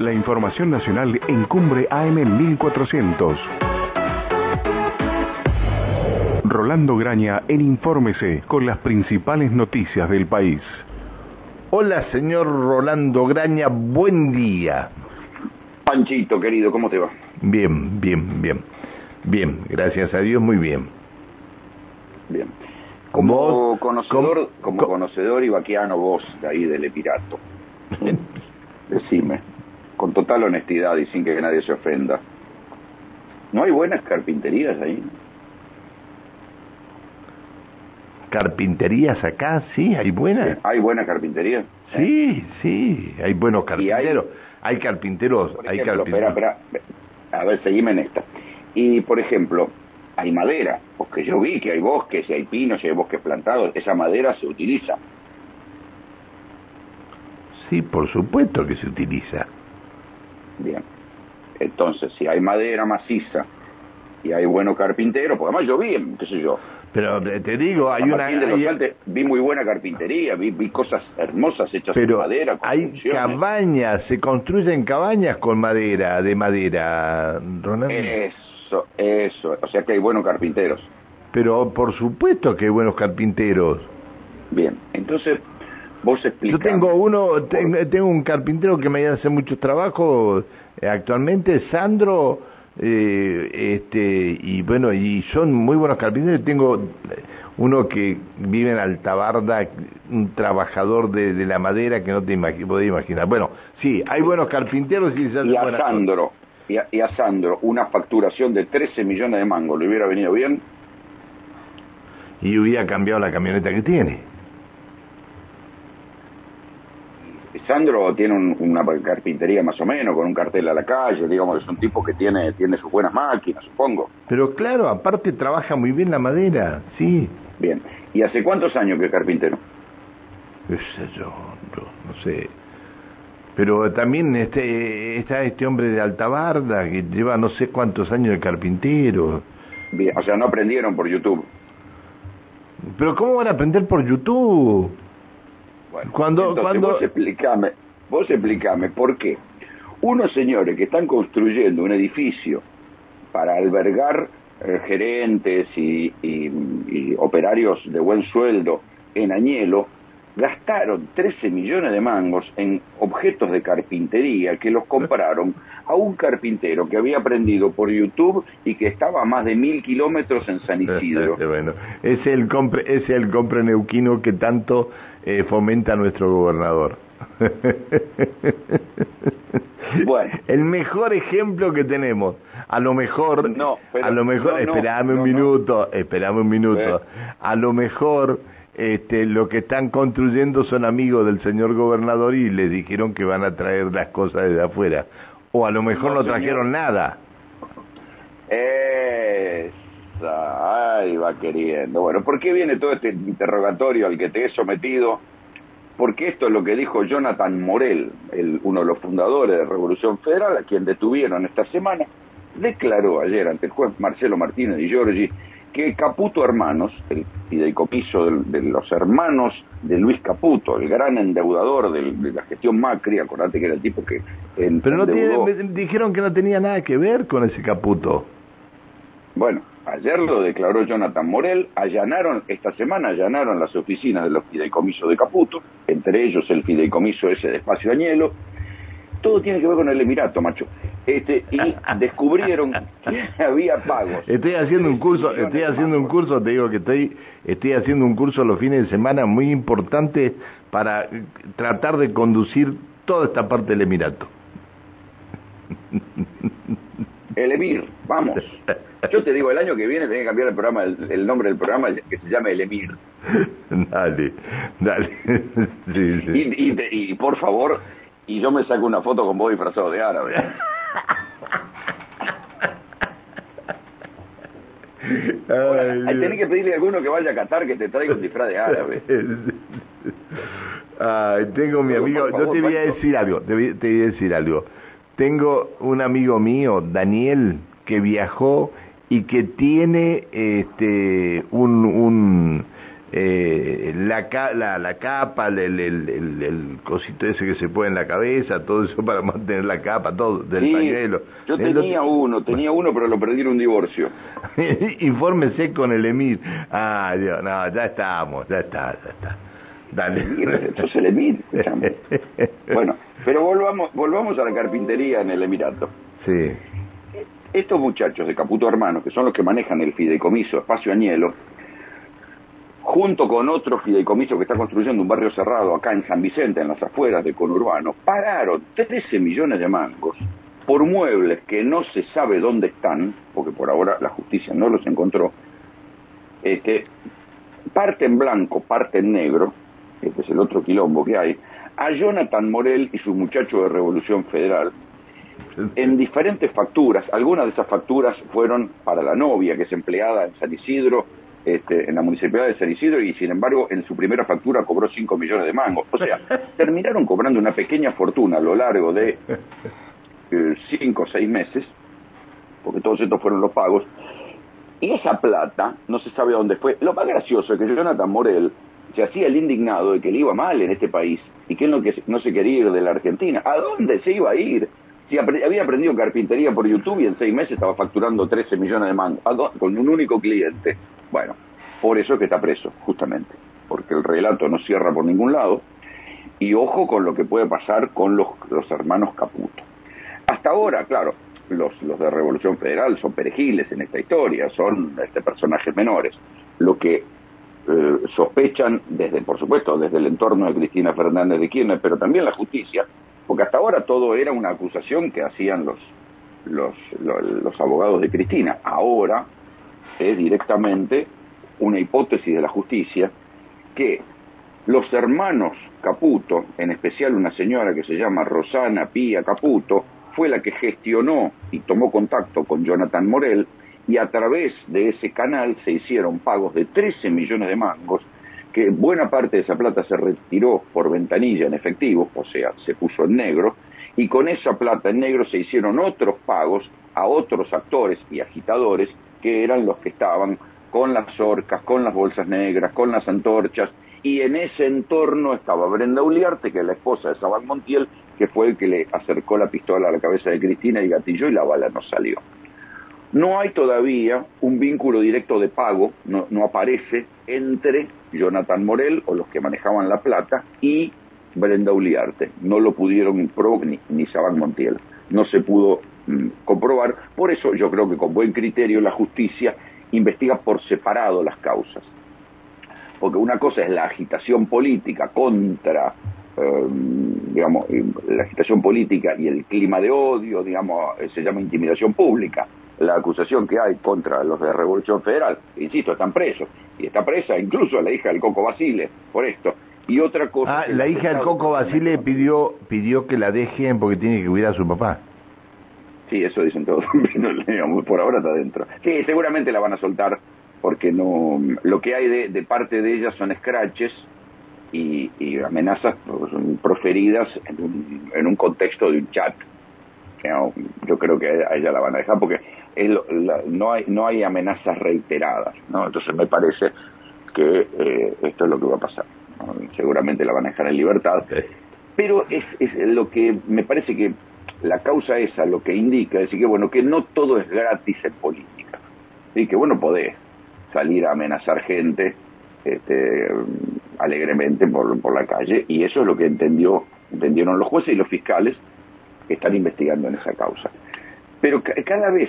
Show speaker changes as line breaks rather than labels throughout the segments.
La información nacional en Cumbre AM 1400. Rolando Graña en Infórmese con las principales noticias del país.
Hola, señor Rolando Graña, buen día.
Panchito, querido, ¿cómo te va?
Bien, bien, bien. Bien, gracias a Dios, muy bien.
Bien. Como
¿Vos?
conocedor, como
¿Cómo?
conocedor y vaquiano vos de ahí del Epirato, decime, con total honestidad y sin que nadie se ofenda, ¿no hay buenas carpinterías ahí?
¿Carpinterías acá? Sí, hay buenas.
¿Hay buena carpintería?
Sí, sí, hay buenos
hay-
carpinteros. Hay carpinteros, hay
ejemplo, espera,
carpinteros.
espera, a ver, seguime en esta. Y, por ejemplo, hay madera, porque yo vi que hay bosques y hay pinos y hay bosques plantados, esa madera se utiliza.
Sí, por supuesto que se utiliza.
Bien. Entonces, si hay madera maciza y hay buenos carpinteros, porque además yo vi, qué sé yo,
Pero eh, te digo, hay una...
De los
hay-
vi muy buena carpintería, vi, vi cosas hermosas hechas
pero
con madera,
hay
construcciones.
cabañas, se construyen cabañas con madera, de madera, Ronald.
Eso, eso, o sea que hay buenos carpinteros.
Pero por supuesto que hay buenos carpinteros.
Bien, entonces vos
Yo tengo uno, tengo, tengo un carpintero que me hace muchos trabajos eh, actualmente, Sandro, eh, este, y bueno, y son muy buenos carpinteros. Tengo eh, uno que vive en Altabarda, un trabajador de, de la madera que no te imagi- podés imaginar. Bueno, sí, hay buenos carpinteros y
Y a. Sandro, y a, y a Sandro, una facturación de 13 millones de mangos, ¿le hubiera venido bien?
Y hubiera cambiado la camioneta que tiene.
Sandro tiene un- una carpintería más o menos, con un cartel a la calle, digamos, es un tipo que tiene, tiene sus buenas máquinas, supongo.
Pero claro, aparte trabaja muy bien la madera, sí.
Bien, ¿y hace cuántos años que es carpintero?
yo no sé. Pero también este, está este hombre de Altabarda que lleva no sé cuántos años de carpintero.
Bien, o sea, no aprendieron por YouTube.
Pero ¿cómo van a aprender por YouTube?
Bueno,
Cuando-
entonces
cuando-
vos explicame, vos explicame por qué unos señores que están construyendo un edificio para albergar eh, gerentes y, y- y operarios de buen sueldo en Añelo gastaron 13 millones de mangos en objetos de carpintería que los compraron a un carpintero que había aprendido por YouTube y que estaba a más de mil kilómetros en San Isidro.
bueno, es el compre, es el compre neuquino que tanto eh, fomenta nuestro gobernador.
Bueno.
el mejor ejemplo que tenemos. A lo mejor,
No, pero-
a lo mejor,
no, no,
esperame un minuto, esperame un minuto.
Eh.
A lo mejor, este, lo que están construyendo son amigos del señor gobernador y le dijeron que van a traer las cosas desde afuera. O a lo mejor
No,
trajeron nada.
Esa, ay, va queriendo. Bueno, ¿por qué viene todo este interrogatorio al que te he sometido? Porque esto es lo que dijo Jonathan Morel, el- uno de los fundadores de Revolución Federal, a quien detuvieron esta semana, declaró ayer ante el juez Marcelo Martínez y Giorgi que Caputo Hermanos, el fideicomiso de, los hermanos de Luis Caputo, el gran endeudador de la gestión Macri, acordate que era el tipo que
Pero no tiene,
endeudó-
me- dijeron que no tenía nada que ver con ese caputo.
Bueno, ayer lo declaró Jonathan Morel, allanaron, esta semana allanaron las oficinas de los fideicomisos de Caputo, entre ellos el fideicomiso ese de Espacio Añelo, todo tiene que ver con el Emirato, macho. Este, y descubrieron que había pagos.
Estoy haciendo un curso, estoy haciendo un curso, te digo que estoy, estoy haciendo un curso los fines de semana muy importante para tratar de conducir toda esta parte del Emirato.
El Emir, vamos. Yo te digo, el año que viene tenés que cambiar el programa, el, el nombre del programa que se llame El Emir.
dale, dale. sí, sí.
Y, y, por favor, y yo me saco una foto con vos disfrazado de árabe.
Ay,
Ahí
Dios.
tenés que pedirle a alguno que vaya a Qatar que te traiga un disfraz de árabe.
Ay, tengo mi amigo,
por
yo
favor,
te voy a decir algo, te voy, te voy a decir algo. Tengo un amigo mío, Daniel, que viajó y que tiene este un, un eh, la, la, la, capa, el, el, el, cosito ese que se pone en la cabeza, todo eso para mantener la capa, todo, del pañuelo.
Yo tenía uno, tenía uno, pero lo perdí en un divorcio.
Infórmese con el Emir. Ah, Dios, no, ya estamos, ya está, ya está. Dale.
es el Emir. bueno, pero volvamos, volvamos a la carpintería en el Emirato.
Sí.
Estos muchachos de Caputo Hermanos, que son los que manejan el fideicomiso Espacio Añelo, junto con otro fideicomiso que está construyendo un barrio cerrado acá en San Vicente, en las afueras de conurbano, pagaron 13 millones de mangos por muebles que no se sabe dónde están, porque por ahora la justicia no los encontró, este, parte en blanco, parte en negro, este es el otro quilombo que hay, a Jonathan Morel y su muchacho de Revolución Federal, en diferentes facturas. Algunas de esas facturas fueron para la novia, que es empleada en San Isidro, este, en la municipalidad de San Isidro, y sin embargo en su primera factura cobró 5 millones de mangos. O sea, terminaron cobrando una pequeña fortuna a lo largo de 5 o 6 meses, porque todos estos fueron los pagos, y esa plata no se sabe a dónde fue. Lo más gracioso es que Jonathan Morel se hacía el indignado de que le iba mal en este país y que él no, que no se quería ir de la Argentina. ¿A dónde se iba a ir? Si había aprendido carpintería por YouTube y en seis meses estaba facturando 13 millones de mangos con un único cliente. Bueno, por eso es que está preso, justamente, porque el relato no cierra por ningún lado. Y ojo con lo que puede pasar con los, los hermanos Caputo. Hasta ahora, claro, los, los de Revolución Federal son perejiles en esta historia, son este, personajes menores. Lo que eh, sospechan desde, por supuesto, desde el entorno de Cristina Fernández de Kirchner, pero también la justicia, porque hasta ahora todo era una acusación que hacían los, los, los, abogados de Cristina. Ahora es directamente una hipótesis de la justicia que los hermanos Caputo, en especial una señora que se llama Rosana Pía Caputo, fue la que gestionó y tomó contacto con Jonathan Morel y a través de ese canal se hicieron pagos de 13 millones de mangos que buena parte de esa plata se retiró por ventanilla en efectivo, o sea, se puso en negro, y con esa plata en negro se hicieron otros pagos a otros actores y agitadores que eran los que estaban con las orcas, con las bolsas negras, con las antorchas, y en ese entorno estaba Brenda Uliarte, que es la esposa de Sabán Montiel, que fue el que le acercó la pistola a la cabeza de Cristina y gatilló y la bala no salió. No hay todavía un vínculo directo de pago, no, aparece entre Jonathan Morel o los que manejaban la plata y Brenda Uliarte. No lo pudieron ni, ni Sabán Montiel. No se pudo comprobar. Por eso yo creo que con buen criterio la justicia investiga por separado las causas. Porque una cosa es la agitación política contra, em, digamos, la agitación política y el clima de odio, digamos, se llama intimidación pública la acusación que hay contra los de Revolución Federal. Insisto, están presos. Y está presa incluso la hija del Coco Basile por esto. Y otra cosa...
Ah, la hija del Coco Basile pidió, pidió que la dejen porque tiene que cuidar a su papá.
Sí, eso dicen todos. por ahora está adentro. Sí, seguramente la van a soltar porque no lo que hay de, parte de ella son scratches y, amenazas pues, proferidas en un, en un contexto de un chat. Yo creo que a ella la van a dejar porque no, hay, no hay amenazas reiteradas, ¿no? Entonces me parece que eh, esto es lo que va a pasar. Seguramente la van a dejar en libertad, pero es, es lo que me parece que la causa esa lo que indica es decir que bueno que no todo es gratis en política y que bueno podés salir a amenazar gente este, alegremente por, por la calle y eso es lo que entendió entendieron los jueces y los fiscales que están investigando en esa causa pero cada vez,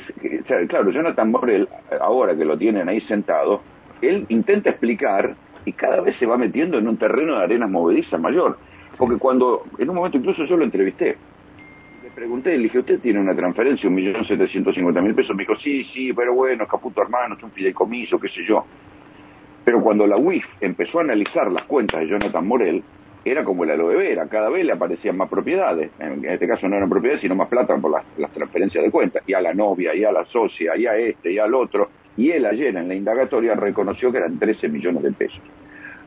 claro, Jonathan Borrell, ahora que lo tienen ahí sentado, él intenta explicar y cada vez se va metiendo en un terreno de arenas movedizas mayor. Porque cuando, en un momento incluso yo lo entrevisté, pregunté, le dije, ¿usted tiene una transferencia, un millón setecientos cincuenta mil pesos? Me dijo, sí, sí, pero bueno, caputo hermano, es un fideicomiso, qué sé yo. Pero cuando la UIF empezó a analizar las cuentas de Jonathan Morel, era como el aloe vera, cada vez le aparecían más propiedades, en este caso no eran propiedades, sino más plata por las, transferencias de cuentas, y a la novia, y a la socia, y a este, y al otro, y él ayer en la indagatoria reconoció que eran 13 millones de pesos.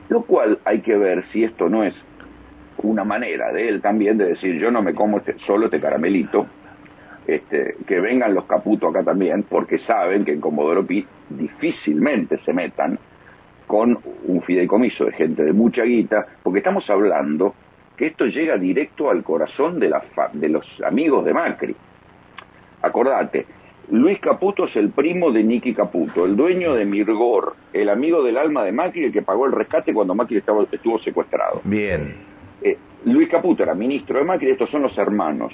Lo cual hay que ver si esto no es una manera de él también de decir, yo no me como este, solo este caramelito, este, que vengan los caputos acá también, porque saben que en Comodoro Pi difícilmente se metan con un fideicomiso de gente de mucha guita, porque estamos hablando que esto llega directo al corazón de, la de los amigos de Macri. Acordate, Luis Caputo es el primo de Nicky Caputo, el dueño de Mirgor, el amigo del alma de Macri, el que pagó el rescate cuando Macri estuvo secuestrado.
Bien.
Luis Caputo era ministro de Macri, estos son los hermanos.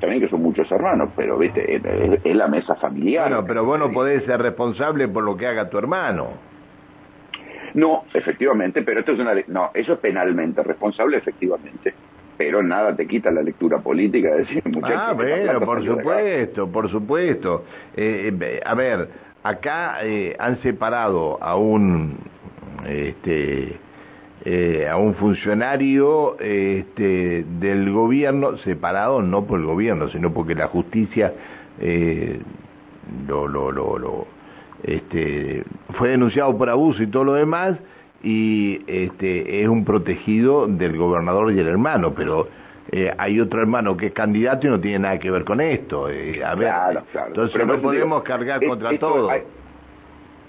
También que son muchos hermanos, pero viste, es, la mesa familiar.
Bueno, pero vos no podés ser responsable por lo que haga tu hermano.
No, efectivamente, pero esto es una... No, eso es penalmente responsable, efectivamente pero nada te quita la lectura política de decir
muchachos. Ah, bueno, por supuesto, por supuesto. Eh, eh, a ver, acá eh, han separado a un este a un funcionario este, del gobierno separado no por el gobierno sino porque la justicia lo, lo, lo, lo este, fue denunciado por abuso y todo lo demás y este, es un protegido del gobernador y el hermano, pero eh, hay otro hermano que es candidato y no tiene nada que ver con esto. Eh, a ver, entonces no podemos cargar contra todo.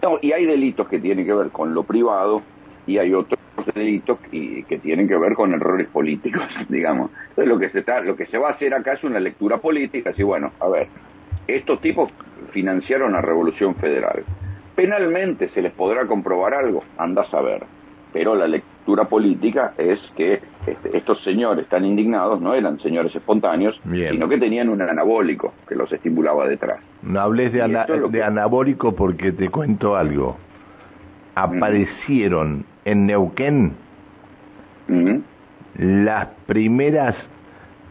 no, y hay delitos que tienen que ver con lo privado y hay otros delitos que, que tienen que ver con errores políticos, digamos. Entonces lo que se está, lo que se va a hacer acá es una lectura política, así bueno, a ver, estos tipos financiaron la Revolución Federal Penalmente se les podrá comprobar algo, anda a saber. Pero la lectura política es que este, estos señores tan indignados no eran señores espontáneos, sino que tenían un anabólico que los estimulaba detrás.
No hables de, anabólico porque te cuento algo. Aparecieron en Neuquén las primeras,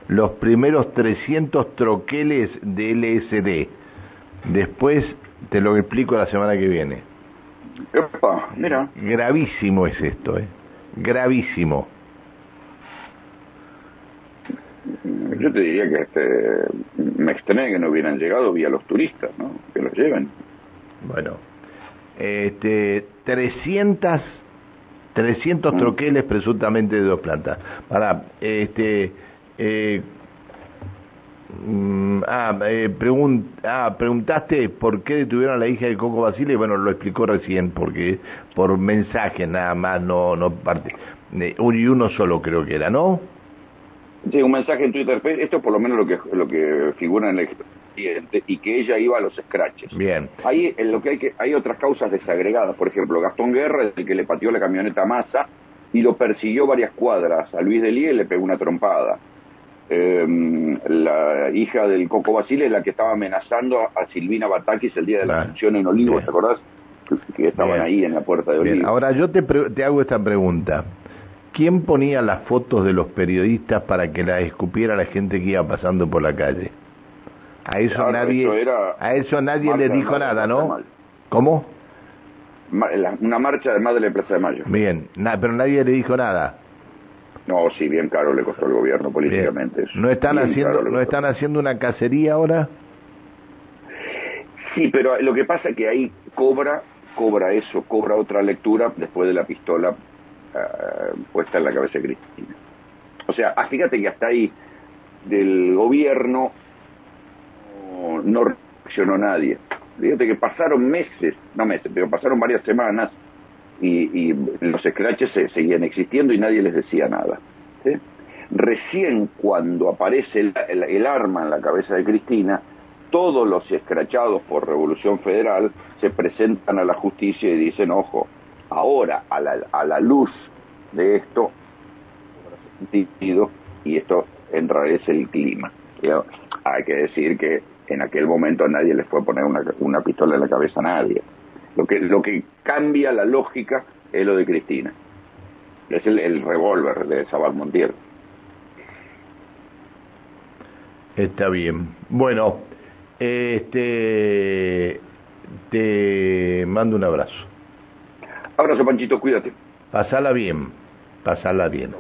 los primeros 300 troqueles de LSD. Después te lo explico la semana que viene.
mira.
Gravísimo es esto, ¿eh? Gravísimo.
Yo te diría que este, me extraña que no hubieran llegado vía los turistas, ¿no? Que los lleven.
Bueno, este, 300, 300 mm. troqueles presuntamente de dos plantas. Para, este, eh, Mm, ah, eh, ah, preguntaste por qué detuvieron a la hija de Coco Basile. Bueno, lo explicó recién, porque por mensaje nada más, no, no parte. Y uno solo creo que era, ¿no?
Sí, un mensaje en Twitter. Esto por lo menos lo que lo que figura en el y que ella iba a los scratches.
Bien.
Ahí en lo que hay que hay otras causas desagregadas. Por ejemplo, Gastón Guerra es el que le pateó la camioneta a Massa y lo persiguió varias cuadras. A Luis Delie le pegó una trompada eh, la hija del Coco Basile es la que estaba amenazando a Silvina Batakis el día de la función en Olivos, ¿te acordás? Que estaban ahí en la puerta de Olivos.
Ahora yo te, te hago esta pregunta. ¿Quién ponía las fotos de los periodistas para que las escupiera la gente que iba pasando por la calle? A eso nadie, a eso nadie le dijo nada, ¿no? ¿Cómo?
una marcha de Madre de Plaza de Mayo.
Bien, pero nadie le dijo nada.
No, sí, bien caro le costó al gobierno políticamente.
¿No están haciendo no están haciendo una cacería ahora?
Sí, pero lo que pasa es que ahí cobra cobra eso, cobra otra lectura después de la pistola ah, puesta en la cabeza de Cristina. O sea, ah, fíjate que hasta ahí del gobierno no, reaccionó nadie. Fíjate que pasaron meses, no meses, pero pasaron varias semanas y, los scratches seguían existiendo y nadie les decía nada. Recién cuando aparece el, arma en la cabeza de Cristina, todos los escrachados por Revolución Federal se presentan a la justicia y dicen, ojo, ahora a la, a la luz de esto, y esto enrarece el clima. Hay que decir que en aquel momento a nadie les fue a poner una, una pistola en la cabeza a nadie. Lo que, lo que cambia la lógica es lo de Cristina. Es el, el revólver de Sabal Montiel.
Está bien. Bueno, este te mando un abrazo.
Abrazo, Panchito, cuídate.
Pasala bien, pasala bien.